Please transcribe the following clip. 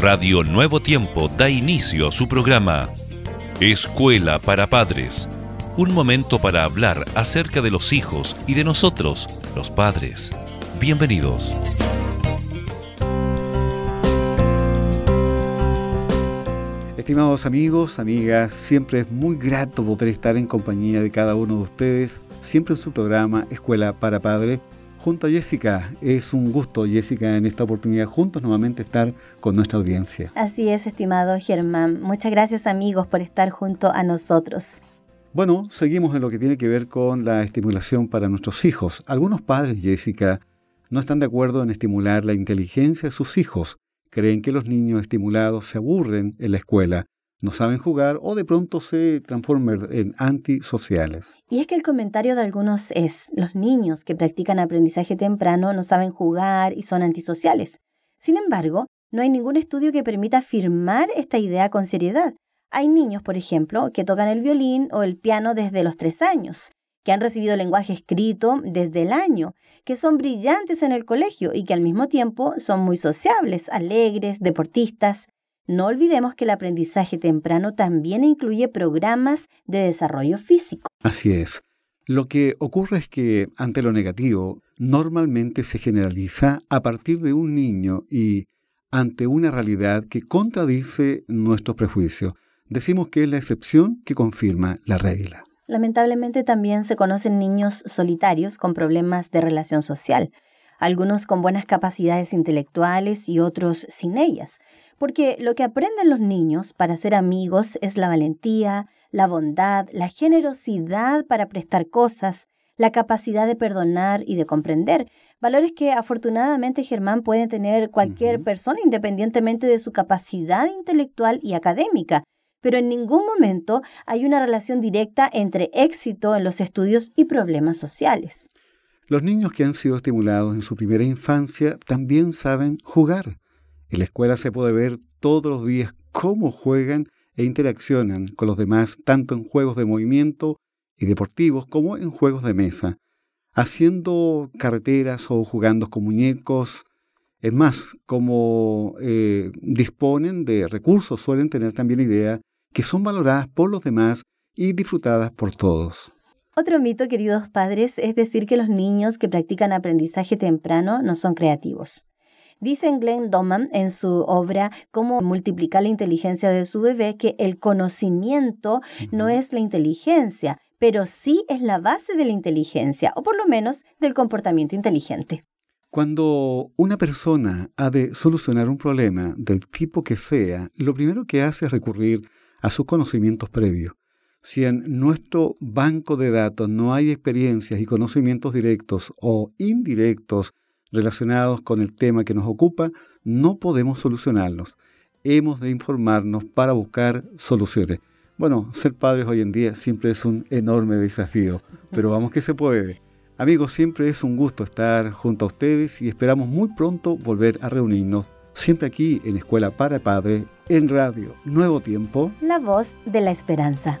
Radio Nuevo Tiempo da inicio a su programa Escuela para Padres. Un momento para hablar acerca de los hijos y de nosotros, los padres. Bienvenidos. Estimados amigos, amigas, siempre es muy grato poder estar en compañía de cada uno de ustedes, siempre en su programa Escuela para Padres junto a Jessica. Es un gusto, Jessica, en esta oportunidad juntos nuevamente estar con nuestra audiencia. Así es, estimado Germán. Muchas gracias amigos por estar junto a nosotros. Bueno, seguimos en lo que tiene que ver con la estimulación para nuestros hijos. Algunos padres, Jessica, no están de acuerdo en estimular la inteligencia de sus hijos. Creen que los niños estimulados se aburren en la escuela no saben jugar o de pronto se transforman en antisociales. Y es que el comentario de algunos es, los niños que practican aprendizaje temprano no saben jugar y son antisociales. Sin embargo, no hay ningún estudio que permita afirmar esta idea con seriedad. Hay niños, por ejemplo, que tocan el violín o el piano desde los tres años, que han recibido lenguaje escrito desde el año, que son brillantes en el colegio y que al mismo tiempo son muy sociables, alegres, deportistas. No olvidemos que el aprendizaje temprano también incluye programas de desarrollo físico. Así es. Lo que ocurre es que ante lo negativo normalmente se generaliza a partir de un niño y ante una realidad que contradice nuestros prejuicios. Decimos que es la excepción que confirma la regla. Lamentablemente también se conocen niños solitarios con problemas de relación social, algunos con buenas capacidades intelectuales y otros sin ellas porque lo que aprenden los niños para ser amigos es la valentía, la bondad, la generosidad para prestar cosas, la capacidad de perdonar y de comprender, valores que afortunadamente Germán puede tener cualquier persona independientemente de su capacidad intelectual y académica, pero en ningún momento hay una relación directa entre éxito en los estudios y problemas sociales. Los niños que han sido estimulados en su primera infancia también saben jugar. En la escuela se puede ver todos los días cómo juegan e interaccionan con los demás, tanto en juegos de movimiento y deportivos como en juegos de mesa, haciendo carreteras o jugando con muñecos. Es más, como eh, disponen de recursos, suelen tener también idea que son valoradas por los demás y disfrutadas por todos. Otro mito, queridos padres, es decir que los niños que practican aprendizaje temprano no son creativos. Dice Glenn Doman en su obra Cómo multiplicar la inteligencia de su bebé que el conocimiento no es la inteligencia, pero sí es la base de la inteligencia, o por lo menos del comportamiento inteligente. Cuando una persona ha de solucionar un problema del tipo que sea, lo primero que hace es recurrir a sus conocimientos previos. Si en nuestro banco de datos no hay experiencias y conocimientos directos o indirectos relacionados con el tema que nos ocupa, no podemos solucionarlos. Hemos de informarnos para buscar soluciones. Bueno, ser padres hoy en día siempre es un enorme desafío, pero vamos que se puede. Amigos, siempre es un gusto estar junto a ustedes y esperamos muy pronto volver a reunirnos, siempre aquí en Escuela para Padres, en Radio Nuevo Tiempo. La voz de la esperanza.